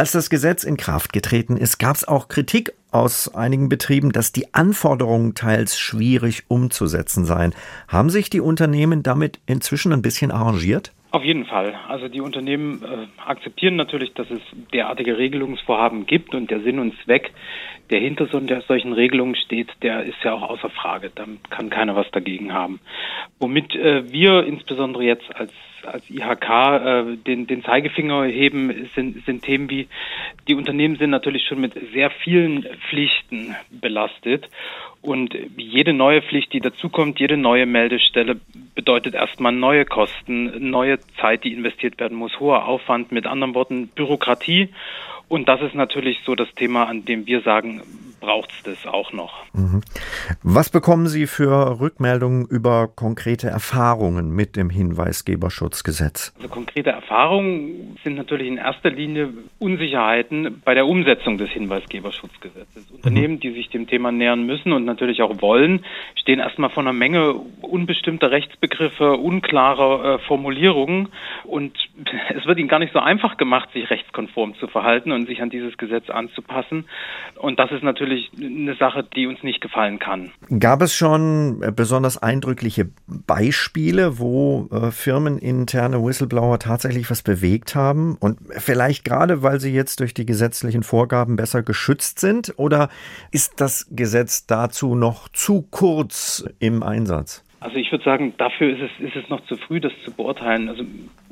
Als das Gesetz in Kraft getreten ist, gab es auch Kritik aus einigen Betrieben, dass die Anforderungen teils schwierig umzusetzen seien. Haben sich die Unternehmen damit inzwischen ein bisschen arrangiert? Auf jeden Fall. Also die Unternehmen äh, akzeptieren natürlich, dass es derartige Regelungsvorhaben gibt und der Sinn und Zweck, der hinter so der solchen Regelungen steht, der ist ja auch außer Frage. Da kann keiner was dagegen haben. Womit äh, wir insbesondere jetzt als als IHK äh, den, den Zeigefinger heben, sind, sind Themen wie, die Unternehmen sind natürlich schon mit sehr vielen Pflichten belastet. Und jede neue Pflicht, die dazukommt, jede neue Meldestelle bedeutet erstmal neue Kosten, neue Zeit, die investiert werden muss, hoher Aufwand, mit anderen Worten Bürokratie. Und das ist natürlich so das Thema, an dem wir sagen, braucht es das auch noch. Mhm. Was bekommen Sie für Rückmeldungen über konkrete Erfahrungen mit dem Hinweisgeberschutzgesetz? Also konkrete Erfahrungen sind natürlich in erster Linie Unsicherheiten bei der Umsetzung des Hinweisgeberschutzgesetzes. Mhm. Unternehmen, die sich dem Thema nähern müssen und natürlich auch wollen, stehen erstmal vor einer Menge unbestimmter Rechtsbegriffe, unklarer äh, Formulierungen und es wird ihnen gar nicht so einfach gemacht, sich rechtskonform zu verhalten und sich an dieses Gesetz anzupassen. Und das ist natürlich eine Sache, die uns nicht gefallen kann. Gab es schon äh, besonders eindrückliche Beispiele, wo äh, firmeninterne Whistleblower tatsächlich was bewegt haben? Und vielleicht gerade, weil sie jetzt durch die gesetzlichen Vorgaben besser geschützt sind? Oder ist das Gesetz dazu noch zu kurz im Einsatz? Also ich würde sagen, dafür ist es, ist es noch zu früh, das zu beurteilen. Also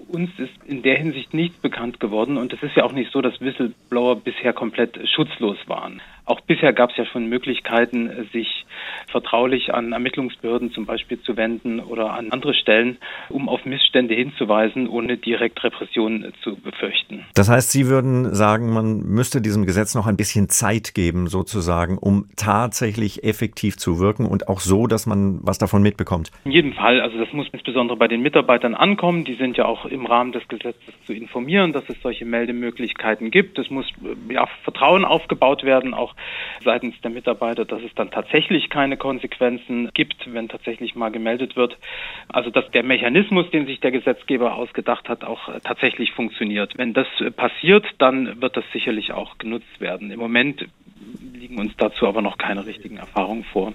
uns ist in der Hinsicht nichts bekannt geworden und es ist ja auch nicht so, dass Whistleblower bisher komplett schutzlos waren. Auch bisher gab es ja schon Möglichkeiten, sich vertraulich an Ermittlungsbehörden zum Beispiel zu wenden oder an andere Stellen, um auf Missstände hinzuweisen, ohne direkt Repression zu befürchten. Das heißt, Sie würden sagen, man müsste diesem Gesetz noch ein bisschen Zeit geben, sozusagen, um tatsächlich effektiv zu wirken und auch so, dass man was davon mitbekommt. In jedem Fall. Also das muss insbesondere bei den Mitarbeitern ankommen. Die sind ja auch im Rahmen des Gesetzes zu informieren, dass es solche Meldemöglichkeiten gibt. Es muss ja, Vertrauen aufgebaut werden, auch seitens der Mitarbeiter, dass es dann tatsächlich keine Konsequenzen gibt, wenn tatsächlich mal gemeldet wird. Also dass der Mechanismus, den sich der Gesetzgeber ausgedacht hat, auch tatsächlich funktioniert. Wenn das passiert, dann wird das sicherlich auch genutzt werden. Im Moment liegen uns dazu aber noch keine richtigen Erfahrungen vor.